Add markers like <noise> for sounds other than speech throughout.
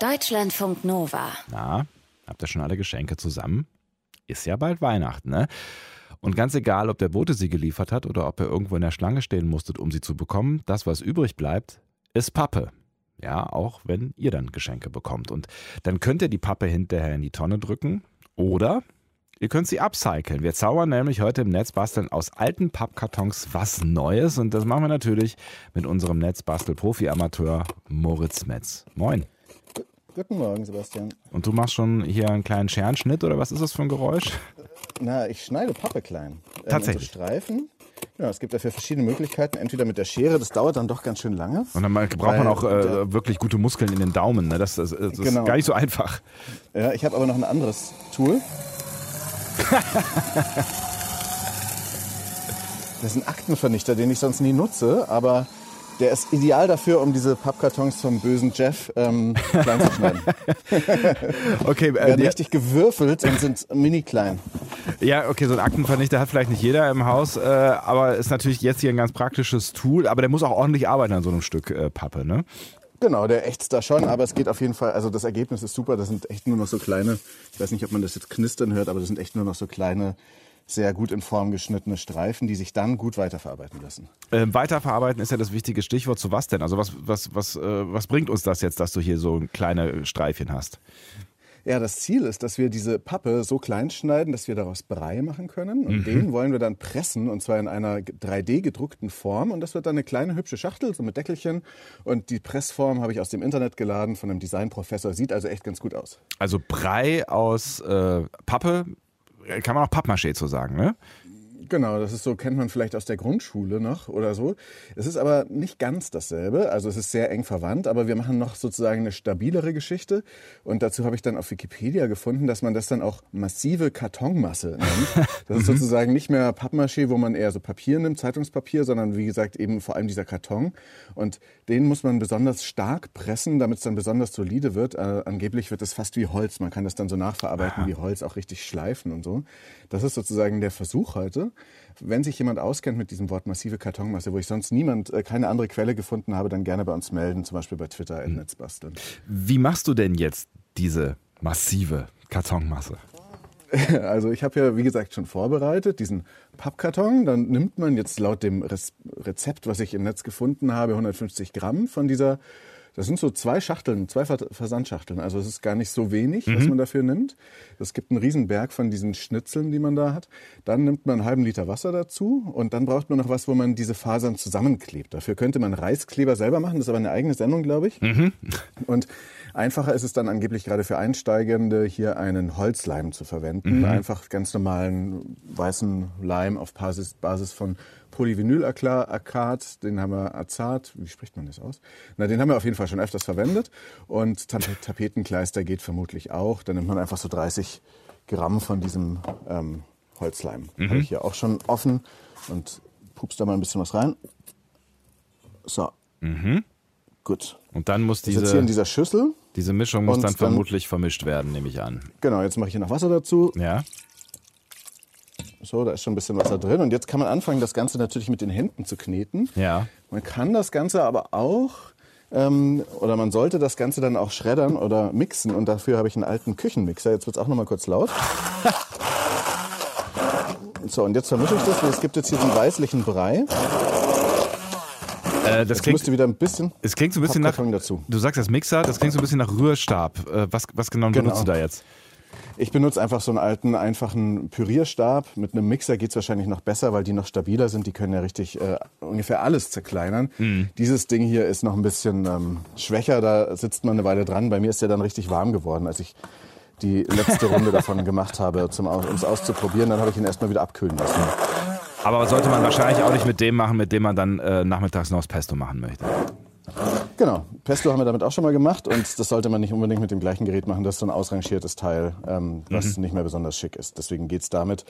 Deutschlandfunk Nova. Na, habt ihr schon alle Geschenke zusammen? Ist ja bald Weihnachten, ne? Und ganz egal, ob der Bote sie geliefert hat oder ob ihr irgendwo in der Schlange stehen musstet, um sie zu bekommen, das, was übrig bleibt, ist Pappe. Ja, auch wenn ihr dann Geschenke bekommt. Und dann könnt ihr die Pappe hinterher in die Tonne drücken oder ihr könnt sie upcyclen. Wir zaubern nämlich heute im Netzbasteln aus alten Pappkartons was Neues. Und das machen wir natürlich mit unserem Netzbastel-Profi-Amateur Moritz Metz. Moin. Guten Morgen, Sebastian. Und du machst schon hier einen kleinen Scherenschnitt oder was ist das für ein Geräusch? Na, ich schneide Pappe klein. Ähm, Tatsächlich? so Streifen. Ja, es gibt dafür verschiedene Möglichkeiten. Entweder mit der Schere, das dauert dann doch ganz schön lange. Und dann braucht man auch äh, wirklich gute Muskeln in den Daumen. Ne? Das, das, das ist Genau. gar nicht so einfach. Ja, ich habe aber noch ein anderes Tool. <laughs> das ist ein Aktenvernichter, den ich sonst nie nutze, aber der ist ideal dafür, um diese Pappkartons vom bösen Jeff ähm, <laughs> klein zu schneiden. Okay, äh, Werden richtig gewürfelt und sind mini klein. ja, okay, so ein Aktenvernichter hat vielleicht nicht jeder im Haus, äh, aber ist natürlich jetzt hier ein ganz praktisches Tool. Aber der muss auch ordentlich arbeiten an so einem Stück äh, Pappe, ne? Genau, der ächzt da schon, aber es geht auf jeden Fall, also das Ergebnis ist super, das sind echt nur noch so kleine, ich weiß nicht, ob man das jetzt knistern hört, aber das sind echt nur noch so kleine, sehr gut in Form geschnittene Streifen, die sich dann gut weiterverarbeiten lassen. Ähm, weiterverarbeiten ist ja das wichtige Stichwort. Zu was denn? Also was, was, was, äh, was bringt uns das jetzt, dass du hier so kleine Streifchen hast? Ja, das Ziel ist, dass wir diese Pappe so klein schneiden, dass wir daraus Brei machen können. Und den wollen wir dann pressen, und zwar in einer 3D-gedruckten Form. Und das wird dann eine kleine hübsche Schachtel, so mit Deckelchen. Und die Pressform habe ich aus dem Internet geladen von einem Designprofessor. Sieht also echt ganz gut aus. Also Brei aus äh, Pappe, kann man auch Pappmaché zu sagen, ne? Genau, das ist so, kennt man vielleicht aus der Grundschule noch oder so. Es ist aber nicht ganz dasselbe. Also es ist sehr eng verwandt, aber wir machen noch sozusagen eine stabilere Geschichte. Und dazu habe ich dann auf Wikipedia gefunden, dass man das dann auch massive Kartonmasse nennt. <laughs> Das ist sozusagen nicht mehr Pappmaché, wo man eher so Papier nimmt, Zeitungspapier, sondern wie gesagt eben vor allem dieser Karton. Und den muss man besonders stark pressen, damit es dann besonders solide wird. Äh, angeblich wird es fast wie Holz. Man kann das dann so nachverarbeiten wie Holz, auch richtig schleifen und so. Das ist sozusagen der Versuch heute. Wenn sich jemand auskennt mit diesem Wort massive Kartonmasse, wo ich sonst niemand, äh, keine andere Quelle gefunden habe, dann gerne bei uns melden, zum Beispiel bei Twitter im Netzbasteln. Wie machst du denn jetzt diese massive Kartonmasse? <laughs> Also ich habe ja, wie gesagt, schon vorbereitet diesen Pappkarton. Dann nimmt man jetzt laut dem Rezept, was ich im Netz gefunden habe, 150 Gramm von dieser. Das sind so zwei Schachteln, zwei Ver- Versandschachteln. Also es ist gar nicht so wenig, was man dafür nimmt. Es gibt einen Riesenberg von diesen Schnitzeln, die man da hat. Dann nimmt man einen halben Liter Wasser dazu und dann braucht man noch was, wo man diese Fasern zusammenklebt. Dafür könnte man Reiskleber selber machen. Das ist aber eine eigene Sendung, glaube ich. Und einfacher ist es dann angeblich gerade für Einsteigende, hier einen Holzleim zu verwenden. Einfach ganz normalen weißen Leim auf Basis, Basis von Polyvinylakat, den haben wir Azat, wie spricht man das aus? Na, den haben wir auf jeden Fall schon öfters verwendet. Und Tap Tapetenkleister geht vermutlich auch. Dann nimmt man einfach so 30 Gramm von diesem ähm, Holzleim. Habe ich hier auch schon offen und pupst da mal ein bisschen was rein. So. Gut. Und dann muss ist jetzt hier in diese, dieser Schüssel. diese Mischung muss dann dann- vermutlich vermischt werden, nehme ich an. Genau, jetzt mache ich hier noch Wasser dazu. Ja? So, da ist schon ein bisschen Wasser drin. Und jetzt kann man anfangen, das Ganze natürlich mit den Händen zu kneten. Ja. Man kann das Ganze aber auch, ähm, oder man sollte das Ganze dann auch schreddern oder mixen. Und dafür habe ich einen alten Küchenmixer. Jetzt wird es auch noch mal kurz laut. So, und jetzt vermische ich das. Es gibt jetzt hier diesen weißlichen Brei. Äh, das Jetzt klingt, müsste wieder ein bisschen es klingt so ein bisschen nach. Dazu. Du sagst das Mixer, das klingt so ein bisschen nach Rührstab. Äh, was, was genau, Genau. benutzt du da jetzt? Ich benutze einfach so einen alten, einfachen Pürierstab. Mit einem Mixer geht's wahrscheinlich noch besser, weil die noch stabiler sind. Die können ja richtig äh, ungefähr alles zerkleinern. Dieses Ding hier ist noch ein bisschen ähm, schwächer. Da sitzt man eine Weile dran. Bei mir ist der dann richtig warm geworden, als ich die letzte Runde davon <laughs> gemacht habe, um es auszuprobieren. Dann habe ich ihn erstmal wieder abkühlen lassen. Aber sollte man wahrscheinlich auch nicht mit dem machen, mit dem man dann äh, nachmittags noch das Pesto machen möchte. Genau, Pesto haben wir damit auch schon mal gemacht und das sollte man nicht unbedingt mit dem gleichen Gerät machen. Das ist so ein ausrangiertes Teil, ähm, was nicht mehr besonders schick ist. Deswegen geht's damit.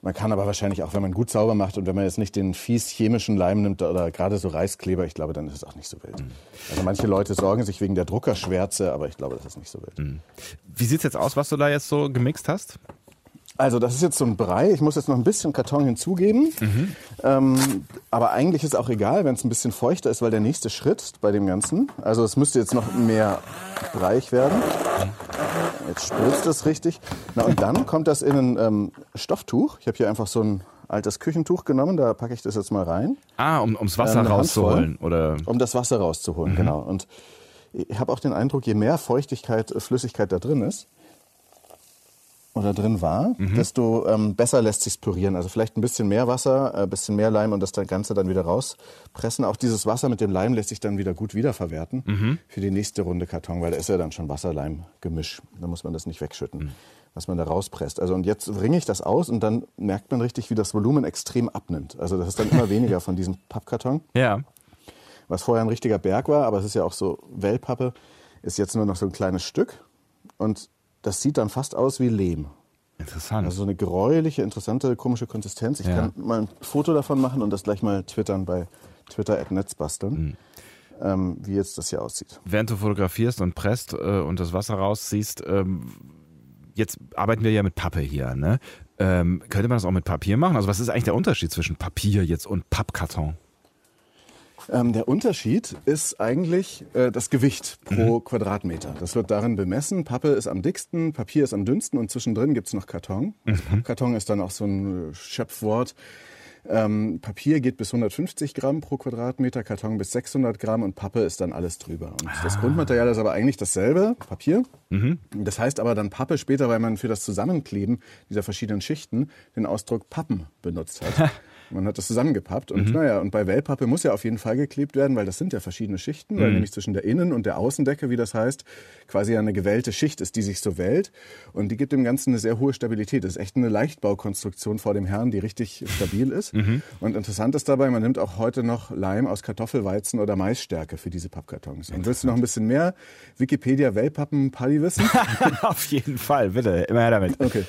Man kann aber wahrscheinlich auch, wenn man gut sauber macht und wenn man jetzt nicht den fies chemischen Leim nimmt oder gerade so Reiskleber, ich glaube, dann ist es auch nicht so wild. Also manche Leute sorgen sich wegen der Druckerschwärze, aber ich glaube, das ist nicht so wild. Wie sieht's jetzt aus, was du da jetzt so gemixt hast? Also das ist jetzt so ein Brei. Ich muss jetzt noch ein bisschen Karton hinzugeben. Mhm. Ähm, aber eigentlich ist auch egal, wenn es ein bisschen feuchter ist, weil der nächste Schritt bei dem Ganzen, also es müsste jetzt noch mehr breich werden. Jetzt spritzt es richtig. Na und dann kommt das in ein ähm, Stofftuch. Ich habe hier einfach so ein altes Küchentuch genommen, da packe ich das jetzt mal rein. Ah, um, ums Wasser ähm, rauszuholen, oder? Um das Wasser rauszuholen, mhm. genau. Und ich habe auch den Eindruck, je mehr Feuchtigkeit, Flüssigkeit da drin ist, oder drin war, mhm. desto ähm, besser lässt sich pürieren. Also vielleicht ein bisschen mehr Wasser, ein äh, bisschen mehr Leim und das Ganze dann wieder rauspressen. Auch dieses Wasser mit dem Leim lässt sich dann wieder gut wiederverwerten mhm. für die nächste Runde Karton, weil da ist ja dann schon Wasser-Leim-Gemisch. Da muss man das nicht wegschütten, mhm. was man da rauspresst. Also und jetzt ringe ich das aus und dann merkt man richtig, wie das Volumen extrem abnimmt. Also das ist dann immer <laughs> weniger von diesem Pappkarton. Ja. Was vorher ein richtiger Berg war, aber es ist ja auch so Wellpappe, ist jetzt nur noch so ein kleines Stück. Und das sieht dann fast aus wie Lehm. Interessant. Also so eine gräuliche, interessante, komische Konsistenz. Ich ja. kann mal ein Foto davon machen und das gleich mal twittern bei Twitter.netzbasteln. Mhm. Ähm, wie jetzt das hier aussieht. Während du fotografierst und presst äh, und das Wasser rausziehst, ähm, jetzt arbeiten wir ja mit Pappe hier, ne? Ähm, könnte man das auch mit Papier machen? Also was ist eigentlich der Unterschied zwischen Papier jetzt und Pappkarton? Ähm, der Unterschied ist eigentlich äh, das Gewicht pro mhm. Quadratmeter. Das wird darin bemessen. Pappe ist am dicksten, Papier ist am dünnsten und zwischendrin gibt's noch Karton. Mhm. Karton ist dann auch so ein äh, Schöpfwort. Ähm, Papier geht bis 150 Gramm pro Quadratmeter, Karton bis 600 Gramm und Pappe ist dann alles drüber. Und ah. das Grundmaterial ist aber eigentlich dasselbe, Papier. Mhm. Das heißt aber dann Pappe später, weil man für das Zusammenkleben dieser verschiedenen Schichten den Ausdruck Pappen benutzt hat. <laughs> Man hat das zusammengepappt und mhm. naja, und bei Wellpappe muss ja auf jeden Fall geklebt werden, weil das sind ja verschiedene Schichten, mhm. weil nämlich zwischen der Innen- und der Außendecke, wie das heißt, quasi eine gewellte Schicht ist, die sich so wellt und die gibt dem Ganzen eine sehr hohe Stabilität. Das ist echt eine Leichtbaukonstruktion vor dem Herrn, die richtig stabil ist. Mhm. Und interessant ist dabei, man nimmt auch heute noch Leim aus Kartoffelweizen oder Maisstärke für diese Pappkartons. Und willst du noch ein bisschen mehr Wikipedia Wellpappen Paddy wissen? <laughs> auf jeden Fall, bitte, immer her damit. Okay.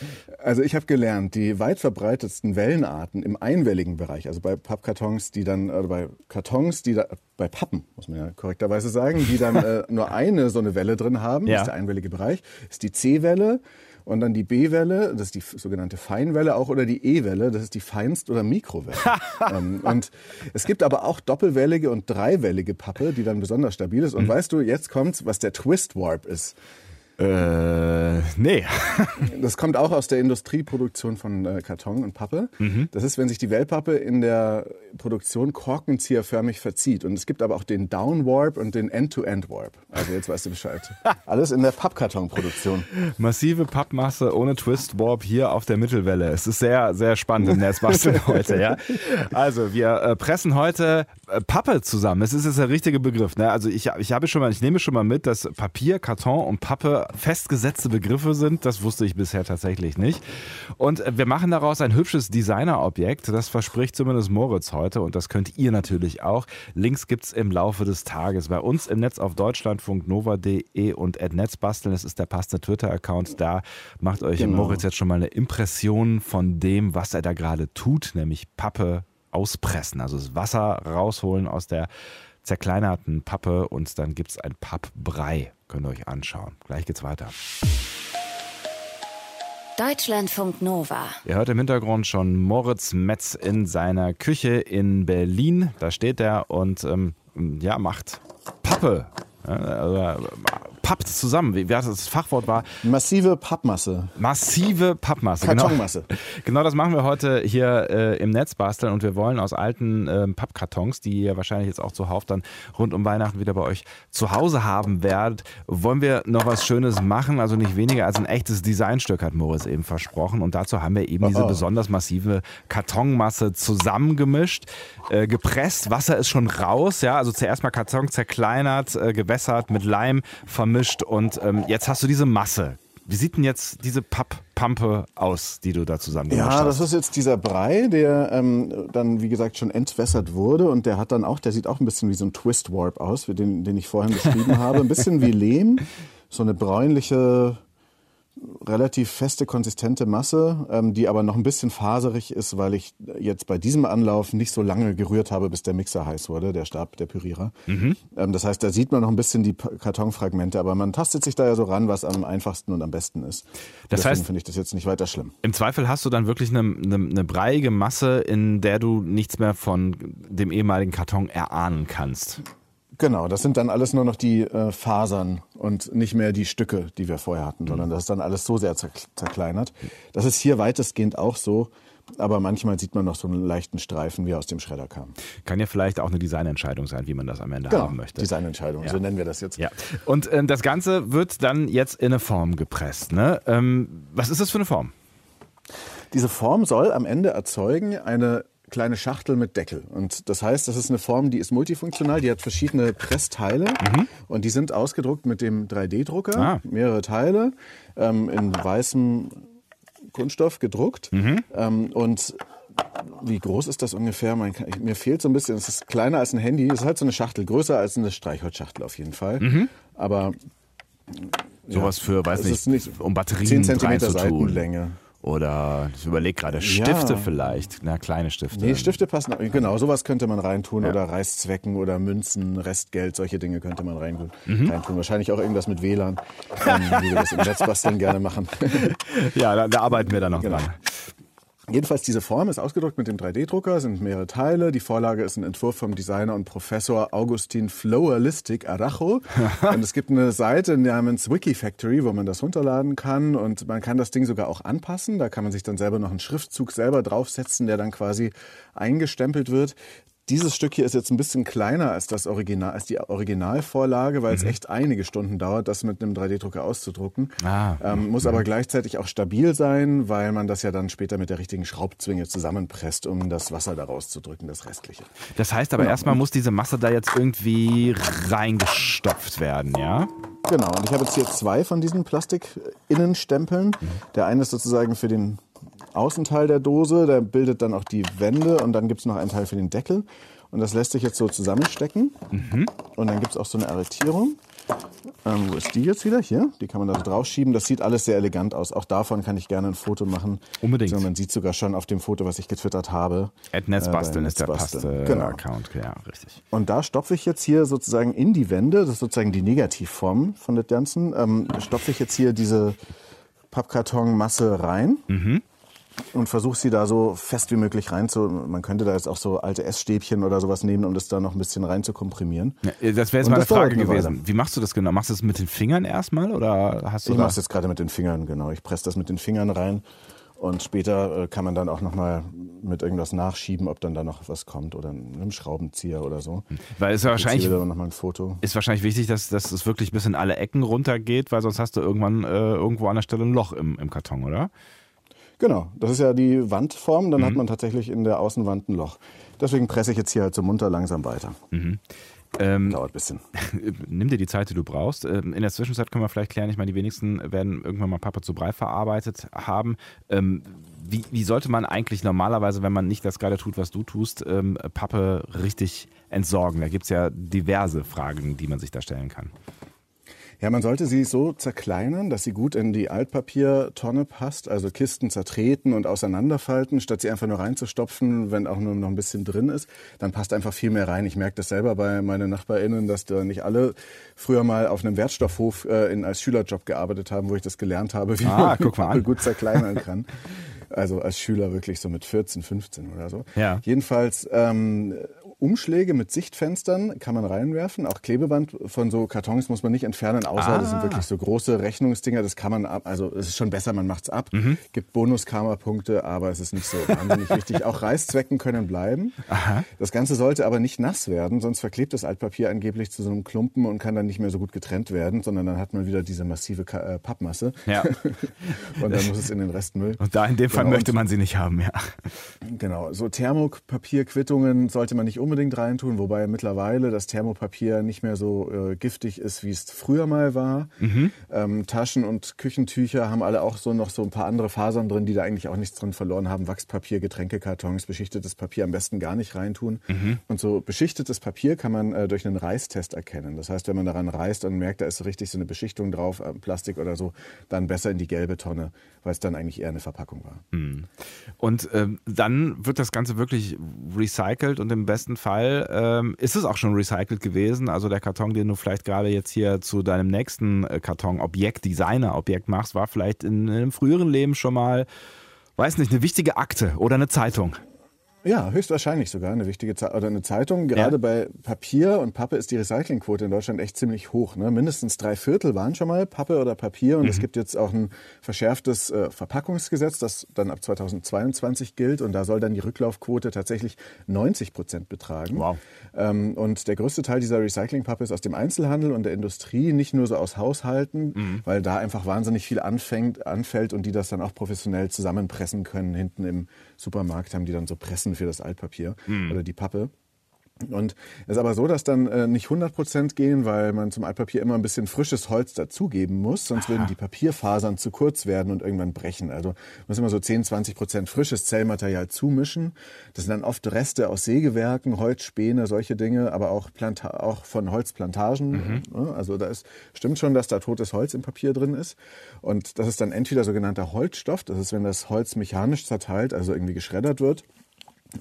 Also ich habe gelernt, die weit verbreitetsten Wellenarten im einwelligen Bereich. Also bei Pappkartons, die dann, oder bei Kartons, die da, bei Pappen, muss man ja korrekterweise sagen, die dann äh, <laughs> nur eine so eine Welle drin haben, ja. ist der einwellige Bereich, ist die C-Welle und dann die B-Welle, das ist die sogenannte Feinwelle auch, oder die E-Welle, das ist die Feinst- oder Mikrowelle. <laughs> ähm, und es gibt aber auch doppelwellige und dreiwellige Pappe, die dann besonders stabil ist. Und mhm. weißt du, jetzt kommt's, was der Twist Warp ist. Äh, nee. <laughs> das kommt auch aus der Industrieproduktion von äh, Karton und Pappe. Mhm. Das ist, wenn sich die Wellpappe in der Produktion korkenzieherförmig verzieht. Und es gibt aber auch den Downwarp und den End-to-End-Warp. Also jetzt weißt du Bescheid. <laughs> Alles in der Pappkartonproduktion. Massive Pappmasse ohne Twist-Warp hier auf der Mittelwelle. Es ist sehr, sehr spannend im Netzbasteln heute, ja. <laughs> Also wir äh, pressen heute äh, Pappe zusammen. Das ist jetzt der richtige Begriff. Ne? Also ich, ich habe schon mal, ich nehme schon mal mit, dass Papier, Karton und Pappe festgesetzte Begriffe sind. Das wusste ich bisher tatsächlich nicht. Und wir machen daraus ein hübsches Designerobjekt. Das verspricht zumindest Moritz heute und das könnt ihr natürlich auch. Links gibt es im Laufe des Tages bei uns im Netz auf deutschlandfunknova.de und Netzbasteln. Das ist der passende Twitter-Account. Da macht euch genau. Moritz jetzt schon mal eine Impression von dem, was er da gerade tut, nämlich Pappe auspressen, also das Wasser rausholen aus der zerkleinerten Pappe und dann gibt es ein Pappbrei. Könnt ihr euch anschauen. Gleich geht's weiter. Deutschlandfunk Nova. Ihr hört im Hintergrund schon Moritz Metz in seiner Küche in Berlin. Da steht er und ähm, ja, macht Pappe. Ja, pappt zusammen. Wie, das Fachwort war? Massive Pappmasse. Massive Pappmasse. Genau. Kartonmasse. Genau, <laughs> genau das machen wir heute hier äh, im Netz basteln und wir wollen aus alten äh, Pappkartons, die ihr wahrscheinlich jetzt auch zuhauf dann rund um Weihnachten wieder bei euch zu Hause haben werdet, wollen wir noch was Schönes machen. Also nicht weniger als ein echtes Designstück, hat Moritz eben versprochen. Und dazu haben wir eben oh. diese besonders massive Kartonmasse zusammengemischt, äh, gepresst. Wasser ist schon raus, ja. Also zuerst mal Karton zerkleinert, äh, gewässert, mit Leim vermischt vermischt und ähm, jetzt hast du diese Masse. Wie sieht denn jetzt diese Papppampe aus, die du da zusammen ja, hast? Ja, das ist jetzt dieser Brei, der ähm, dann, wie gesagt, schon entwässert wurde. Und der hat dann auch, der sieht auch ein bisschen wie so ein Twist Warp aus, den, den ich vorhin beschrieben <laughs> habe. Ein bisschen wie Lehm. So eine bräunliche, relativ feste, konsistente Masse, ähm, die aber noch ein bisschen faserig ist, weil ich jetzt bei diesem Anlauf nicht so lange gerührt habe, bis der Mixer heiß wurde, der Stab, der Pürierer. Mhm. Ähm, das heißt, da sieht man noch ein bisschen die Kartonfragmente, aber man tastet sich da ja so ran, was am einfachsten und am besten ist. Das Deswegen heißt, finde ich das jetzt nicht weiter schlimm. Im Zweifel hast du dann wirklich eine, eine, eine breiige Masse, in der du nichts mehr von dem ehemaligen Karton erahnen kannst. Genau, das sind dann alles nur noch die äh, Fasern und nicht mehr die Stücke, die wir vorher hatten, sondern das ist dann alles so sehr zerkleinert. Das ist hier weitestgehend auch so. Aber manchmal sieht man noch so einen leichten Streifen, wie er aus dem Schredder kam. Kann ja vielleicht auch eine Designentscheidung sein, wie man das am Ende genau, haben möchte. Designentscheidung, ja. so nennen wir das jetzt. Ja. Und äh, das Ganze wird dann jetzt in eine Form gepresst. Ne? Ähm, was ist das für eine Form? Diese Form soll am Ende erzeugen eine kleine Schachtel mit Deckel. Und das heißt, das ist eine Form, die ist multifunktional, die hat verschiedene Pressteile mhm. und die sind ausgedruckt mit dem 3D-Drucker, ah. mehrere Teile ähm, in weißem Kunststoff gedruckt. Mhm. Ähm, und wie groß ist das ungefähr? Kann, mir fehlt so ein bisschen, es ist kleiner als ein Handy, es ist halt so eine Schachtel, größer als eine Streichholzschachtel auf jeden Fall. Mhm. Aber Sowas ja, für, weiß nicht, nicht, um Batterien 10 cm Seitenlänge. Oder ich überlege gerade, Stifte ja. vielleicht, na kleine Stifte. Nee, Stifte passen, genau, sowas könnte man reintun ja. oder Reißzwecken oder Münzen, Restgeld, solche Dinge könnte man reintun. Mhm. reintun. Wahrscheinlich auch irgendwas mit WLAN, ähm, wie wir das im Netzbasteln gerne machen. <laughs> ja, da, da, arbeiten wir dann noch genau. dran. Jedenfalls diese Form ist ausgedruckt mit dem 3D-Drucker, sind mehrere Teile. Die Vorlage ist ein Entwurf vom Designer und Professor Augustin Flowerlistic Aracho. <laughs> und es gibt eine Seite namens Wikifactory, wo man das runterladen kann und man kann das Ding sogar auch anpassen. Da kann man sich dann selber noch einen Schriftzug selber draufsetzen, der dann quasi eingestempelt wird. Dieses Stück hier ist jetzt ein bisschen kleiner als das Original, als die Originalvorlage, weil mhm. es echt einige Stunden dauert, das mit einem 3D-Drucker auszudrucken. Ah. Ähm, muss aber gleichzeitig auch stabil sein, weil man das ja dann später mit der richtigen Schraubzwinge zusammenpresst, um das Wasser daraus zu drücken, das restliche. Das heißt aber genau. erstmal muss diese Masse da jetzt irgendwie reingestopft werden, ja? Genau, und ich habe jetzt hier zwei von diesen Plastik-Innenstempeln. Mhm. Der eine ist sozusagen für den Außenteil der Dose, der bildet dann auch die Wände und dann gibt es noch einen Teil für den Deckel. Und das lässt sich jetzt so zusammenstecken. Mhm. Und dann gibt es auch so eine Arretierung. Ähm, wo ist die jetzt wieder? Hier. Die kann man da so draufschieben. Das sieht alles sehr elegant aus. Auch davon kann ich gerne ein Foto machen. Unbedingt. Also man sieht sogar schon auf dem Foto, was ich getwittert habe. At Netzbasteln äh, ist der passte genau. Account. Ja, richtig. Und da stopfe ich jetzt hier sozusagen in die Wände, das ist sozusagen die Negativform von dem Ganzen, ähm, stopfe ich jetzt hier diese Pappkartonmasse rein. Mhm und versuche sie da so fest wie möglich rein zu. Man könnte da jetzt auch so alte Essstäbchen oder sowas nehmen, um das da noch ein bisschen rein zu komprimieren. Ja, das wäre jetzt meine Frage gewesen. Wie machst du das genau? Machst du das mit den Fingern erstmal oder hast du? Ich mache es jetzt gerade mit den Fingern, genau. Ich presse das mit den Fingern rein. Und später äh, kann man dann auch nochmal mit irgendwas nachschieben, ob dann da noch was kommt oder einem Schraubenzieher oder so. Hm. Weil es ja wahrscheinlich noch mal ein Foto. ist wahrscheinlich wichtig, dass, dass es wirklich bis in alle Ecken runtergeht, weil sonst hast du irgendwann äh, irgendwo an der Stelle ein Loch im, im Karton, oder? Genau, das ist ja die Wandform, dann mhm. hat man tatsächlich in der Außenwand ein Loch. Deswegen presse ich jetzt hier halt so munter langsam weiter. Mhm. Ähm, Dauert ein bisschen. <laughs> Nimm dir die Zeit, die du brauchst. Ähm, in der Zwischenzeit können wir vielleicht klären, ich meine, die wenigsten werden irgendwann mal Pappe zu Brei verarbeitet haben. Ähm, wie, wie, sollte man eigentlich normalerweise, wenn man nicht das gerade tut, was du tust, ähm, Pappe richtig entsorgen? Da gibt es ja diverse Fragen, die man sich da stellen kann. Ja, man sollte sie so zerkleinern, dass sie gut in die Altpapiertonne passt, also Kisten zertreten und auseinanderfalten, statt sie einfach nur reinzustopfen, wenn auch nur noch ein bisschen drin ist. Dann passt einfach viel mehr rein. Ich merke das selber bei meinen NachbarInnen, dass da nicht alle früher mal auf einem Wertstoffhof äh, in, als Schülerjob gearbeitet haben, wo ich das gelernt habe, wie ah, man gut zerkleinern kann. Also als Schüler wirklich so mit 14, 15 oder so. Ja. Jedenfalls ähm, Umschläge mit Sichtfenstern kann man reinwerfen. Auch Klebeband von so Kartons muss man nicht entfernen, außer ah. das sind wirklich so große Rechnungsdinger. Das kann man ab. Also es ist schon besser, man macht's ab. Mhm. Gibt Bonus-Karma-Punkte, aber es ist nicht so wahnsinnig wichtig. Auch Reißzwecken können bleiben. Aha. Das Ganze sollte aber nicht nass werden, sonst verklebt das Altpapier angeblich zu so einem Klumpen und kann dann nicht mehr so gut getrennt werden, sondern dann hat man wieder diese massive äh, Pappmasse. Ja. <laughs> und dann muss es in den Restmüll. Und da in dem Fall genau. möchte man sie nicht haben, ja. Genau. So Thermopapierquittungen sollte man nicht unbedingt unbedingt reintun, wobei mittlerweile das Thermopapier nicht mehr so äh, giftig ist, wie es früher mal war. Mhm. Ähm, Taschen und Küchentücher haben alle auch so noch so ein paar andere Fasern drin, die da eigentlich auch nichts drin verloren haben. Wachspapier, Getränkekartons, beschichtetes Papier am besten gar nicht reintun. Mhm. Und so beschichtetes Papier kann man äh, durch einen Reißtest erkennen. Das heißt, wenn man daran reißt und merkt, da ist richtig so eine Beschichtung drauf, äh, Plastik oder so, dann besser in die gelbe Tonne, weil es dann eigentlich eher eine Verpackung war. Mhm. Und ähm, dann wird das Ganze wirklich recycelt und im besten Fall ähm, ist es auch schon recycelt gewesen. Also der Karton, den du vielleicht gerade jetzt hier zu deinem nächsten äh, Karton Objekt, Designer Objekt machst, war vielleicht in einem früheren Leben schon mal, weiß nicht, eine wichtige Akte oder eine Zeitung. Ja, höchstwahrscheinlich sogar eine wichtige Ze oder eine Zeitung. Gerade ja. bei Papier und Pappe ist die Recyclingquote in Deutschland echt ziemlich hoch. Ne? Mindestens drei Viertel waren schon mal Pappe oder Papier und mhm. es gibt jetzt auch ein verschärftes äh, Verpackungsgesetz, das dann ab 2022 gilt und da soll dann die Rücklaufquote tatsächlich 90 Prozent betragen. Wow. Ähm, und der größte Teil dieser Recyclingpappe ist aus dem Einzelhandel und der Industrie, nicht nur so aus Haushalten, mhm. weil da einfach wahnsinnig viel anfängt, anfällt und die das dann auch professionell zusammenpressen können. Hinten im Supermarkt haben die dann so Pressen für das Altpapier mhm. oder die Pappe. Und es ist aber so, dass dann äh, nicht 100 Prozent gehen, weil man zum Altpapier immer ein bisschen frisches Holz dazugeben muss, sonst Aha. würden die Papierfasern zu kurz werden und irgendwann brechen. Also man muss immer so 10, 20 Prozent frisches Zellmaterial zumischen. Das sind dann oft Reste aus Sägewerken, Holzspäne, solche Dinge, aber auch, Planta auch von Holzplantagen. Mhm. Also da ist, stimmt schon, dass da totes Holz im Papier drin ist. Und das ist dann entweder sogenannter Holzstoff, das ist, wenn das Holz mechanisch zerteilt, also irgendwie geschreddert wird,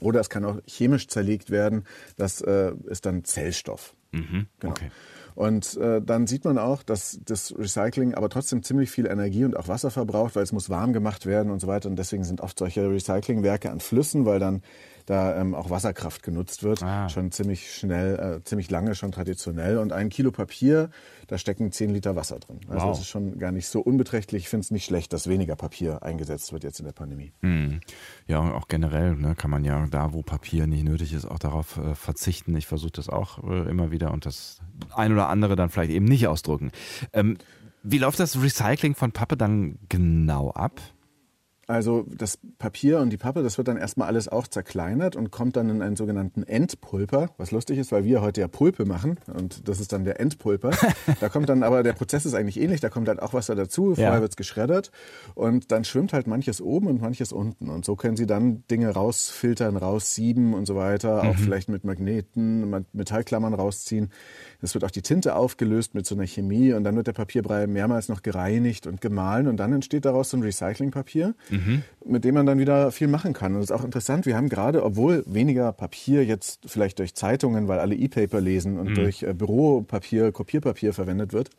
oder es kann auch chemisch zerlegt werden. Das äh, ist dann Zellstoff. Mhm, genau. Okay. Und äh, dann sieht man auch, dass das Recycling aber trotzdem ziemlich viel Energie und auch Wasser verbraucht, weil es muss warm gemacht werden und so weiter. Und deswegen sind oft solche Recyclingwerke an Flüssen, weil dann da ähm, auch Wasserkraft genutzt wird. Ah. Schon ziemlich schnell, äh, ziemlich lange, schon traditionell. Und ein Kilo Papier, da stecken zehn Liter Wasser drin. Also wow. das ist schon gar nicht so unbeträchtlich. Ich finde es nicht schlecht, dass weniger Papier eingesetzt wird jetzt in der Pandemie. Hm. Ja, und auch generell ne, kann man ja da, wo Papier nicht nötig ist, auch darauf äh, verzichten. Ich versuche das auch äh, immer wieder und das ein oder andere dann vielleicht eben nicht ausdrücken. Ähm, wie läuft das Recycling von Pappe dann genau ab? Also das Papier und die Pappe, das wird dann erstmal alles auch zerkleinert und kommt dann in einen sogenannten Endpulper, was lustig ist, weil wir heute ja Pulpe machen und das ist dann der Endpulper. <laughs> da kommt dann aber, der Prozess ist eigentlich ähnlich, da kommt halt auch Wasser dazu, vorher ja. wird's geschreddert und dann schwimmt halt manches oben und manches unten und so können sie dann Dinge rausfiltern, raussieben und so weiter, mhm. auch vielleicht mit Magneten, Metallklammern rausziehen. Es wird auch die Tinte aufgelöst mit so einer Chemie und dann wird der Papierbrei mehrmals noch gereinigt und gemahlen und dann entsteht daraus so ein Recyclingpapier, mhm. mit dem man dann wieder viel machen kann. Und das ist auch interessant, wir haben gerade, obwohl weniger Papier jetzt vielleicht durch Zeitungen, weil alle E-Paper lesen und mhm. durch äh, Büropapier, Kopierpapier verwendet wird,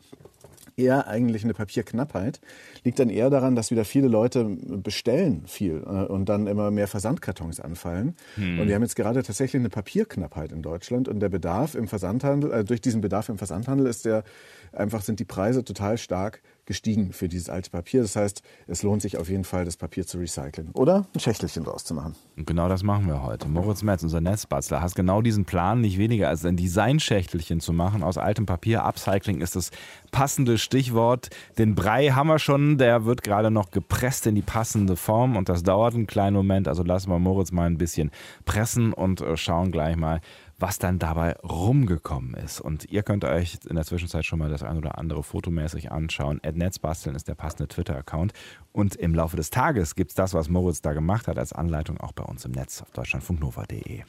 eher eigentlich eine Papierknappheit. Liegt dann eher daran, dass wieder viele Leute bestellen viel äh, und dann immer mehr Versandkartons anfallen. Hm. Und wir haben jetzt gerade tatsächlich eine Papierknappheit in Deutschland und der Bedarf im Versandhandel, äh, durch diesen Bedarf im Versandhandel ist der einfach sind die Preise total stark gestiegen für dieses alte Papier. Das heißt, es lohnt sich auf jeden Fall, das Papier zu recyceln oder ein Schächtelchen draus zu machen. Und genau das machen wir heute. Moritz Metz, unser Netzbastler, hast genau diesen Plan, nicht weniger als ein Designschächtelchen zu machen aus altem Papier. Upcycling ist das passende Stichwort. Den Brei haben wir schon, der wird gerade noch gepresst in die passende Form und das dauert einen kleinen Moment. Also lassen wir Moritz mal ein bisschen pressen und äh, schauen gleich mal, was dann dabei rumgekommen ist. Und ihr könnt euch in der Zwischenzeit schon mal das ein oder andere fotomäßig anschauen. Netzbasteln ist der passende Twitter-Account. Und im Laufe des Tages gibt es das, was Moritz da gemacht hat, als Anleitung auch bei uns im Netz auf deutschlandfunknova.de.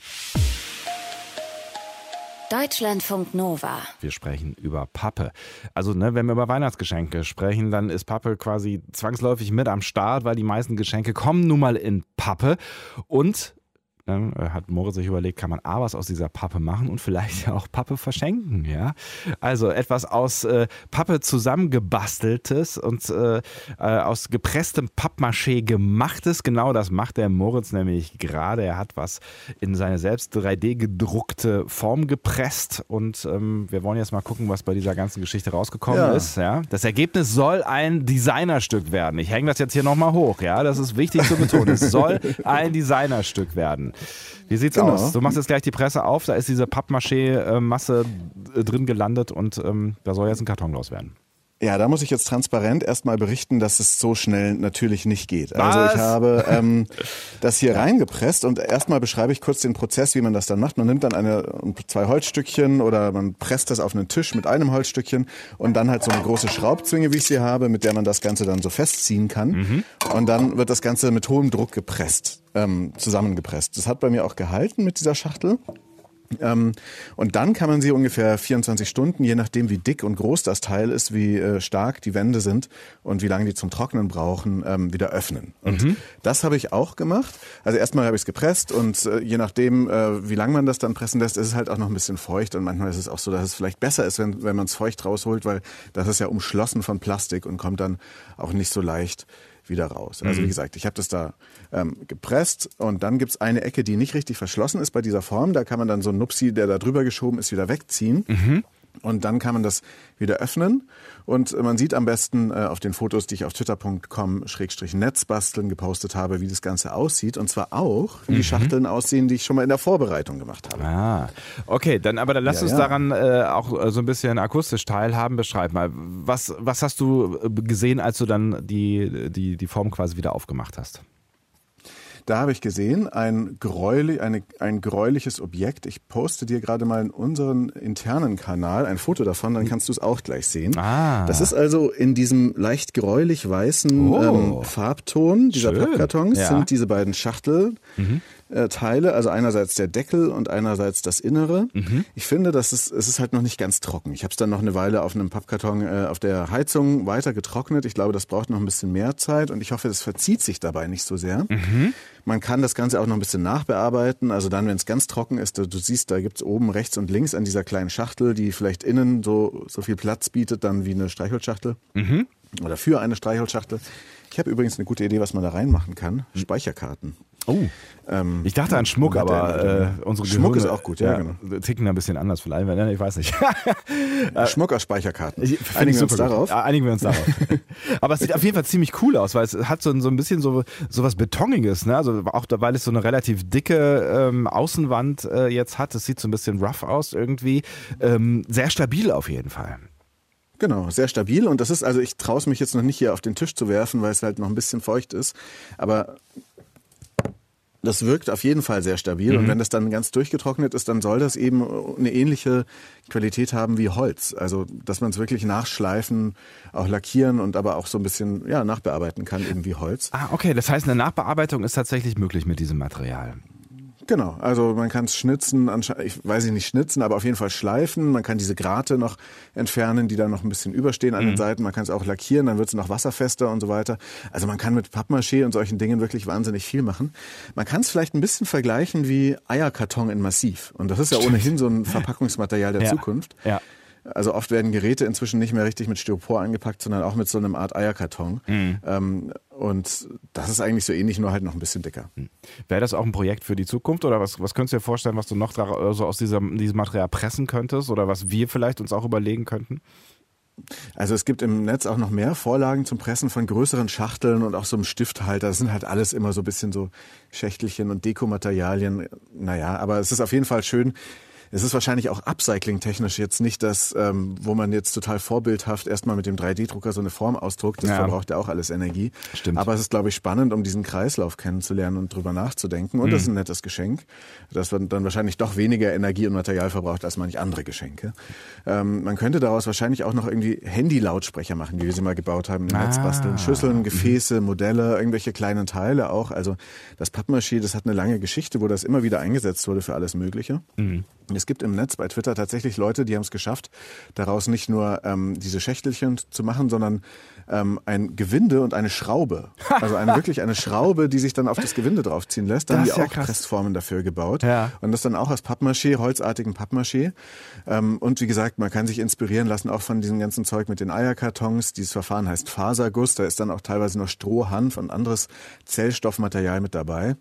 Deutschlandfunk Nova. Wir sprechen über Pappe. Also, ne, wenn wir über Weihnachtsgeschenke sprechen, dann ist Pappe quasi zwangsläufig mit am Start, weil die meisten Geschenke kommen nun mal in Pappe. Und dann äh, hat Moritz sich überlegt, kann man A was aus dieser Pappe machen und vielleicht <laughs> auch Pappe verschenken, ja. Also etwas aus äh, Pappe zusammengebasteltes und äh, äh, aus gepresstem Pappmaché gemachtes. Genau das macht der Moritz nämlich gerade. Er hat was in seine selbst 3D gedruckte Form gepresst und ähm, wir wollen jetzt mal gucken, was bei dieser ganzen Geschichte rausgekommen ja. ist. Ja. Das Ergebnis soll ein Designerstück werden. Ich hänge das jetzt hier nochmal hoch, ja. Das ist wichtig zu betonen. Es soll ein Designerstück werden. Wie sieht's genau. aus? Du machst jetzt gleich die Presse auf, da ist diese Pappmaché-Masse äh, drin gelandet und ähm, da soll jetzt ein Karton los werden. Ja, da muss ich jetzt transparent erstmal berichten, dass es so schnell natürlich nicht geht. Also Was? ich habe ähm, <laughs> das hier reingepresst und erstmal beschreibe ich kurz den Prozess, wie man das dann macht. Man nimmt dann eine zwei Holzstückchen oder man presst das auf einen Tisch mit einem Holzstückchen und dann halt so eine große Schraubzwinge, wie ich sie habe, mit der man das Ganze dann so festziehen kann. Und dann wird das Ganze mit hohem Druck gepresst, ähm, zusammengepresst. Das hat bei mir auch gehalten mit dieser Schachtel. Ähm, und dann kann man sie ungefähr 24 Stunden, je nachdem wie dick und groß das Teil ist, wie äh, stark die Wände sind und wie lange die zum Trocknen brauchen, ähm, wieder öffnen. Und das habe ich auch gemacht. Also erstmal habe ich es gepresst und äh, je nachdem, äh, wie lange man das dann pressen lässt, ist es halt auch noch ein bisschen feucht und manchmal ist es auch so, dass es vielleicht besser ist, wenn, wenn man es feucht rausholt, weil das ist ja umschlossen von Plastik und kommt dann auch nicht so leicht wieder raus. Also wie gesagt, ich habe das da ähm, gepresst und dann gibt's eine Ecke, die nicht richtig verschlossen ist bei dieser Form. Da kann man dann so einen Nupsi, der da drüber geschoben ist, wieder wegziehen. Und dann kann man das wieder öffnen. Und äh, man sieht am besten äh, auf den Fotos, die ich auf twitter.com-netzbasteln gepostet habe, wie das Ganze aussieht. Und zwar auch, wie die Schachteln aussehen, die ich schon mal in der Vorbereitung gemacht habe. Ah, okay, dann aber dann lass Ja, uns ja. daran äh, auch äh, so ein bisschen akustisch teilhaben. Beschreib mal, was, was hast du äh, gesehen, als du dann die, die, die Form quasi wieder aufgemacht hast? Da habe ich gesehen, ein, gräulich, eine, ein gräuliches Objekt. Ich poste dir gerade mal in unseren internen Kanal ein Foto davon, dann kannst du es auch gleich sehen. Ah. Das ist also in diesem leicht gräulich weißen Oh. ähm, Farbton dieser Schön. Pappkartons Ja. sind diese beiden Schachtel. Äh, Teile, also einerseits der Deckel und einerseits das Innere. Ich finde, dass es, es ist halt noch nicht ganz trocken. Ich habe es dann noch eine Weile auf einem Pappkarton äh, auf der Heizung weiter getrocknet. Ich glaube, das braucht noch ein bisschen mehr Zeit und ich hoffe, es verzieht sich dabei nicht so sehr. Man kann das Ganze auch noch ein bisschen nachbearbeiten. Also dann, wenn es ganz trocken ist, du, du siehst, da gibt's oben rechts und links an dieser kleinen Schachtel, die vielleicht innen so, so viel Platz bietet, dann wie eine Streichholzschachtel. Oder für eine Streichholzschachtel. Ich habe übrigens eine gute Idee, was man da reinmachen kann. Speicherkarten. Oh. Ähm, Ich dachte an Schmuck, aber äh, unsere Schmuck Gehirne, ist auch gut, ja, genau. ticken da ein bisschen anders vielleicht, ne, ich weiß nicht. <laughs> Schmuck aus Speicherkarten. Ich- Einigen wir uns gut. darauf. Ja, einigen wir uns darauf. <laughs> Aber es sieht auf jeden Fall ziemlich cool aus, weil es hat so, ein- so ein bisschen so, so was Betoniges, ne? Also auch weil es so eine relativ dicke ähm, Außenwand äh, jetzt hat. Es sieht so ein bisschen rough aus irgendwie. Ähm, sehr stabil auf jeden Fall. Genau, sehr stabil. Und das ist, also ich traue es mich jetzt noch nicht hier auf den Tisch zu werfen, weil es halt noch ein bisschen feucht ist. Aber das wirkt auf jeden Fall sehr stabil. Mhm. Und wenn das dann ganz durchgetrocknet ist, dann soll das eben eine ähnliche Qualität haben wie Holz. Also, dass man es wirklich nachschleifen, auch lackieren und aber auch so ein bisschen ja, nachbearbeiten kann, eben wie Holz. Ah, okay. Das heißt, eine Nachbearbeitung ist tatsächlich möglich mit diesem Material. Genau, also man kann es schnitzen, ich weiß nicht schnitzen, aber auf jeden Fall schleifen. Man kann diese Grate noch entfernen, die da noch ein bisschen überstehen an den Seiten. Man kann es auch lackieren, dann wird es noch wasserfester und so weiter. Also man kann mit Pappmaché und solchen Dingen wirklich wahnsinnig viel machen. Man kann es vielleicht ein bisschen vergleichen wie Eierkarton in Massiv. Und das ist ja ohnehin so ein Verpackungsmaterial der Ja. Zukunft. Ja. Also oft werden Geräte inzwischen nicht mehr richtig mit Styropor eingepackt, sondern auch mit so einem Art Eierkarton. Ähm, und das ist eigentlich so ähnlich, nur halt noch ein bisschen dicker. Wäre das auch ein Projekt für die Zukunft oder was, was könntest du dir vorstellen, was du noch dra- so aus diesem, diesem Material pressen könntest oder was wir vielleicht uns auch überlegen könnten? Also es gibt im Netz auch noch mehr Vorlagen zum Pressen von größeren Schachteln und auch so einem Stifthalter. Das sind halt alles immer so ein bisschen so Schächtelchen und Dekomaterialien. Naja, aber es ist auf jeden Fall schön. Es ist wahrscheinlich auch upcycling-technisch jetzt nicht das, ähm, wo man jetzt total vorbildhaft erstmal mit dem 3D-Drucker so eine Form ausdruckt. Das Ja. verbraucht ja auch alles Energie. Stimmt. Aber es ist, glaube ich, spannend, um diesen Kreislauf kennenzulernen und drüber nachzudenken. Und das ist ein nettes Geschenk, das dann wahrscheinlich doch weniger Energie und Material verbraucht als manch andere Geschenke. Ähm, man könnte daraus wahrscheinlich auch noch irgendwie Handy-Lautsprecher machen, wie wir sie mal gebaut haben im Ah. Netz basteln. Schüsseln, Gefäße, Modelle, irgendwelche kleinen Teile auch. Also das Pappmaché, das hat eine lange Geschichte, wo das immer wieder eingesetzt wurde für alles Mögliche. Es gibt im Netz bei Twitter tatsächlich Leute, die haben es geschafft, daraus nicht nur ähm, diese Schächtelchen zu machen, sondern ähm, ein Gewinde und eine Schraube. <laughs> Also eine wirklich eine Schraube, die sich dann auf das Gewinde draufziehen lässt. Da haben die ja auch krass. Pressformen dafür gebaut. Ja. Und das dann auch aus Pappmaché, holzartigen Pappmaché. Ähm, und wie gesagt, man kann sich inspirieren lassen auch von diesem ganzen Zeug mit den Eierkartons. Dieses Verfahren heißt Faserguss. Da ist dann auch teilweise noch Stroh, Hanf und anderes Zellstoffmaterial mit dabei.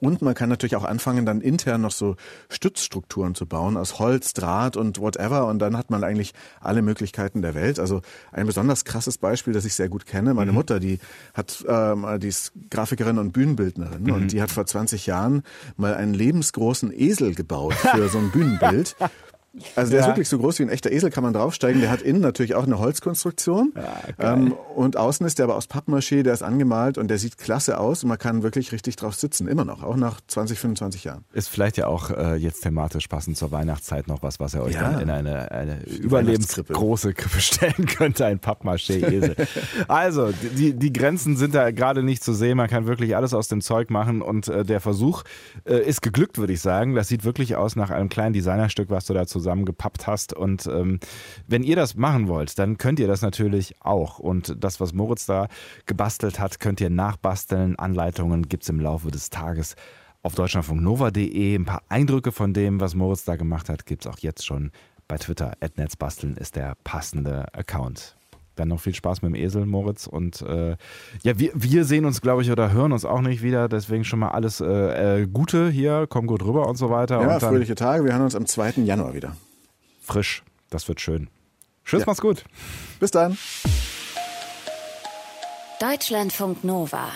Und man kann natürlich auch anfangen, dann intern noch so Stützstrukturen zu bauen aus Holz, Draht und whatever. Und dann hat man eigentlich alle Möglichkeiten der Welt. Also ein besonders krasses Beispiel, das ich sehr gut kenne. Meine Mutter, die hat, ähm, die ist Grafikerin und Bühnenbildnerin und die hat vor 20 Jahren mal einen lebensgroßen Esel gebaut für so ein Bühnenbild. <laughs> Also der Ja. ist wirklich so groß wie ein echter Esel, kann man draufsteigen. Der hat innen natürlich auch eine Holzkonstruktion. ähm, und außen ist der aber aus Pappmaché, der ist angemalt und der sieht klasse aus und man kann wirklich richtig drauf sitzen, immer noch, auch nach 20, 25 Jahren. Ist vielleicht ja auch äh, jetzt thematisch passend zur Weihnachtszeit noch was, was ihr euch Ja. dann in eine, eine überlebensgroße Krippe stellen könnt, ein Pappmaché-Esel. <laughs> also, die, die Grenzen sind da gerade nicht zu sehen. Man kann wirklich alles aus dem Zeug machen und äh, der Versuch äh, ist geglückt, würde ich sagen. Das sieht wirklich aus nach einem kleinen Designerstück, was du da zusammengepappt hast. Und ähm, wenn ihr das machen wollt, dann könnt ihr das natürlich auch. Und das, was Moritz da gebastelt hat, könnt ihr nachbasteln. Anleitungen gibt es im Laufe des Tages auf deutschlandfunknova.de. Ein paar Eindrücke von dem, was Moritz da gemacht hat, gibt es auch jetzt schon bei Twitter. Netzbasteln ist der passende Account. Dann noch viel Spaß mit dem Esel, Moritz. Und äh, ja, wir, wir sehen uns, glaube ich, oder hören uns auch nicht wieder. Deswegen schon mal alles äh, äh, Gute hier. Komm gut rüber und so weiter. Ja, und dann fröhliche Tage. Wir hören uns am 2. Januar wieder. frisch. Das wird schön. Tschüss, Ja. macht's gut. Bis dann. Deutschlandfunk Nova